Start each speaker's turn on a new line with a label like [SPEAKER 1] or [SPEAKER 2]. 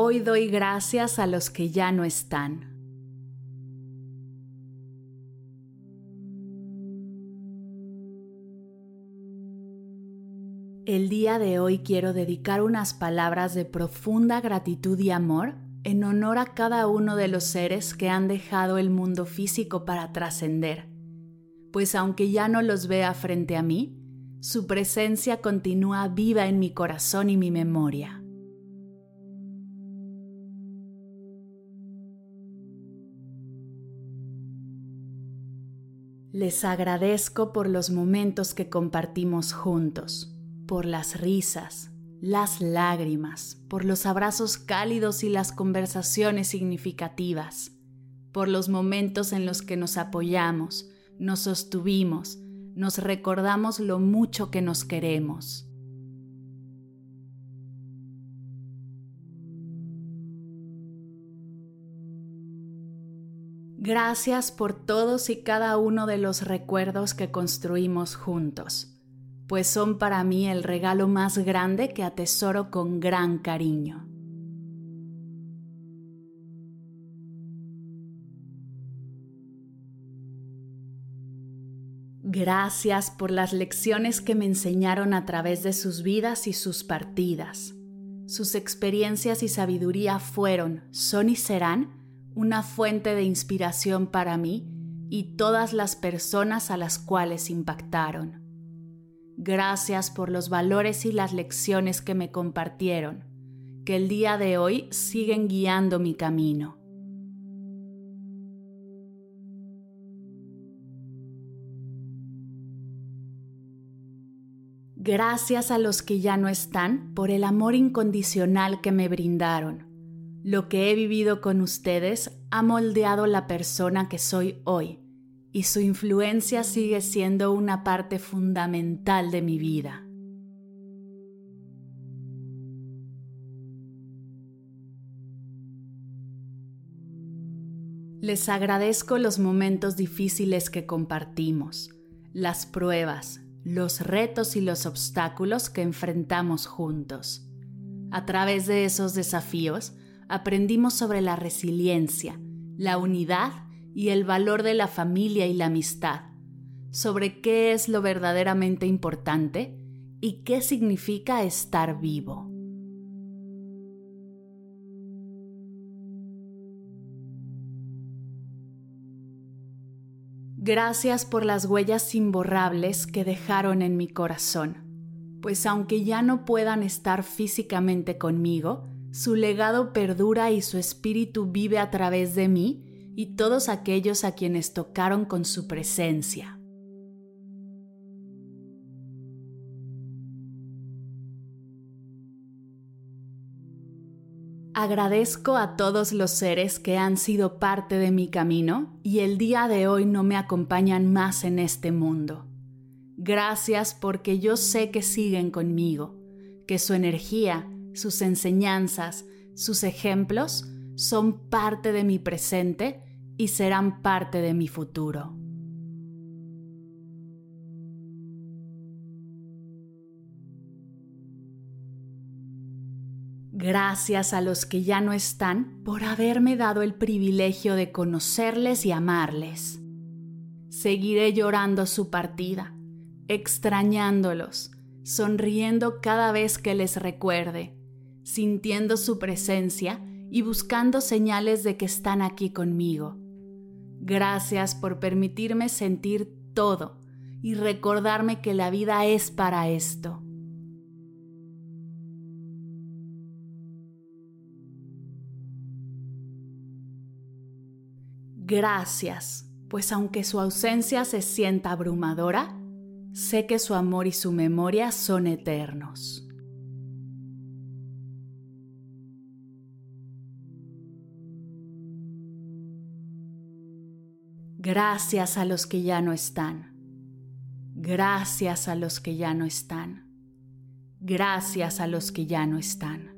[SPEAKER 1] Hoy doy gracias a los que ya no están. El día de hoy quiero dedicar unas palabras de profunda gratitud y amor en honor a cada uno de los seres que han dejado el mundo físico para trascender, pues aunque ya no los vea frente a mí, su presencia continúa viva en mi corazón y mi memoria. Les agradezco por los momentos que compartimos juntos, por las risas, las lágrimas, por los abrazos cálidos y las conversaciones significativas, por los momentos en los que nos apoyamos, nos sostuvimos, nos recordamos lo mucho que nos queremos. Gracias por todos y cada uno de los recuerdos que construimos juntos, pues son para mí el regalo más grande que atesoro con gran cariño. Gracias por las lecciones que me enseñaron a través de sus vidas y sus partidas. Sus experiencias y sabiduría fueron, son y serán una fuente de inspiración para mí y todas las personas a las cuales impactaron. Gracias por los valores y las lecciones que me compartieron, que el día de hoy siguen guiando mi camino. Gracias a los que ya no están por el amor incondicional que me brindaron lo que he vivido con ustedes ha moldeado la persona que soy hoy y su influencia sigue siendo una parte fundamental de mi vida. Les agradezco los momentos difíciles que compartimos, las pruebas, los retos y los obstáculos que enfrentamos juntos. A través de esos desafíos, aprendimos sobre la resiliencia, la unidad y el valor de la familia y la amistad, sobre qué es lo verdaderamente importante y qué significa estar vivo. Gracias por las huellas imborrables que dejaron en mi corazón, pues aunque ya no puedan estar físicamente conmigo, su legado perdura y su espíritu vive a través de mí y todos aquellos a quienes tocaron con su presencia. Agradezco a todos los seres que han sido parte de mi camino y el día de hoy no me acompañan más en este mundo. Gracias porque yo sé que siguen conmigo, que su energía, sus enseñanzas, sus ejemplos son parte de mi presente y serán parte de mi futuro. Gracias a los que ya no están por haberme dado el privilegio de conocerles y amarles. Seguiré llorando su partida, extrañándolos, sonriendo cada vez que les recuerde sintiendo su presencia y buscando señales de que están aquí conmigo. Gracias por permitirme sentir todo y recordarme que la vida es para esto. Gracias, pues aunque su ausencia se sienta abrumadora, sé que su amor y su memoria son eternos. Gracias a los que ya no están. Gracias a los que ya no están. Gracias a los que ya no están.